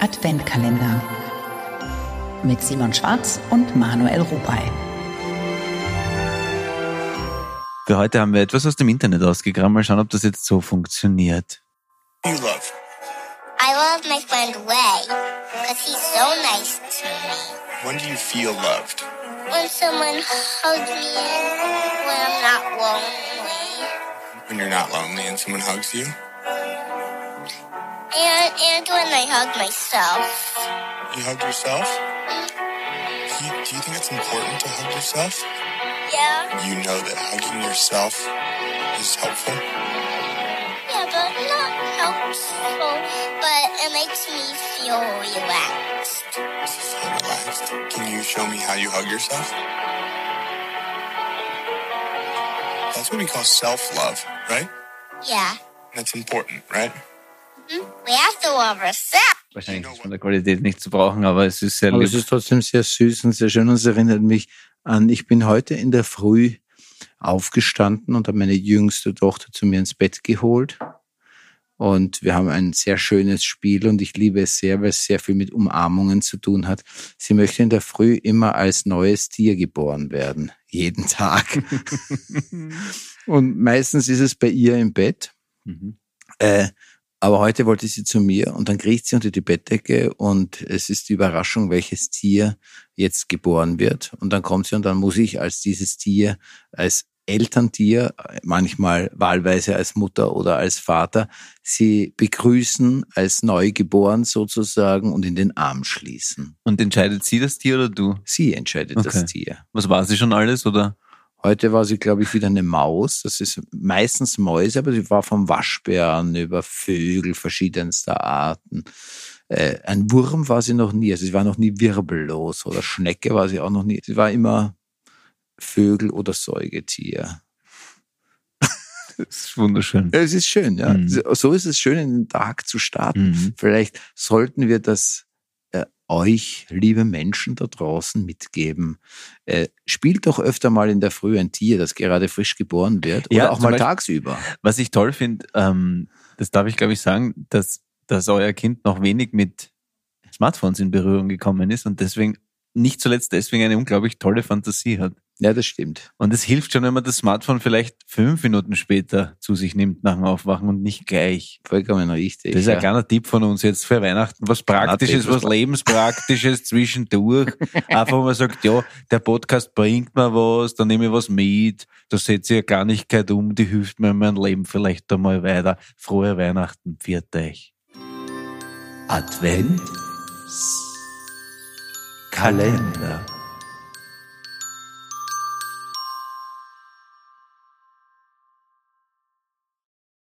Adventkalender mit Simon Schwarz und Manuel Rupay. Für heute haben wir etwas aus dem Internet ausgegraben. Mal schauen, ob das jetzt so funktioniert. You love. I love my friend Ray because he's so nice to me. When do you feel loved? When someone hugs me when I'm not lonely. When you're not lonely and someone hugs you? And, and when I hug myself. You hug yourself? Do you, do you think it's important to hug yourself? Yeah, You know that hugging yourself is helpful? yeah, but not helpful. But it makes me feel relaxed. Feel relaxed. Can you show me how you hug yourself? That's what we call self-love, right? Yeah. That's important, right? Wahrscheinlich ist von der Qualität nicht zu brauchen, aber es ist sehr Aber lieb. es ist trotzdem sehr süß und sehr schön und es erinnert mich an, ich bin heute in der Früh aufgestanden und habe meine jüngste Tochter zu mir ins Bett geholt. Und wir haben ein sehr schönes Spiel und ich liebe es sehr, weil es sehr viel mit Umarmungen zu tun hat. Sie möchte in der Früh immer als neues Tier geboren werden. Jeden Tag. und meistens ist es bei ihr im Bett. Mhm. Äh, aber heute wollte sie zu mir und dann kriecht sie unter die Bettdecke und es ist die Überraschung, welches Tier jetzt geboren wird. Und dann kommt sie und dann muss ich als dieses Tier, als Elterntier, manchmal wahlweise als Mutter oder als Vater, sie begrüßen als neugeboren sozusagen und in den Arm schließen. Und entscheidet sie das Tier oder du? Sie entscheidet Okay. das Tier. Was war sie schon alles? Oder? Heute war sie, glaube ich, wieder eine Maus. Das ist meistens Mäuse, aber sie war vom Waschbären über Vögel verschiedenster Arten. Äh, ein Wurm war sie noch nie. Also sie war noch nie wirbellos oder Schnecke war sie auch noch nie. Sie war immer Vögel oder Säugetier. Das ist wunderschön. Es ist schön, ja. Mhm. So ist es schön, in den Tag zu starten. Mhm. Vielleicht sollten wir das euch, liebe Menschen da draußen, mitgeben. Äh, spielt doch öfter mal in der Früh ein Tier, das gerade frisch geboren wird. Oder Ja, auch mal Beispiel- tagsüber. Was ich toll finde, ähm, das darf ich glaube ich sagen, dass, dass euer Kind noch wenig mit Smartphones in Berührung gekommen ist und deswegen, nicht zuletzt deswegen eine unglaublich tolle Fantasie hat. Ja, das stimmt. Und es hilft schon, wenn man das Smartphone vielleicht fünf Minuten später zu sich nimmt nach dem Aufwachen und nicht gleich. Vollkommen richtig. Das ist ein kleiner Tipp von uns jetzt für Weihnachten. Was Praktisches, was- Lebenspraktisches zwischendurch. Einfach, wo man sagt, ja, der Podcast bringt mir was, dann nehme ich was mit, da setze ich eine Kleinigkeit um, die hilft mir in meinem Leben vielleicht einmal weiter. Frohe Weihnachten, pfiat euch. Advent Kalender.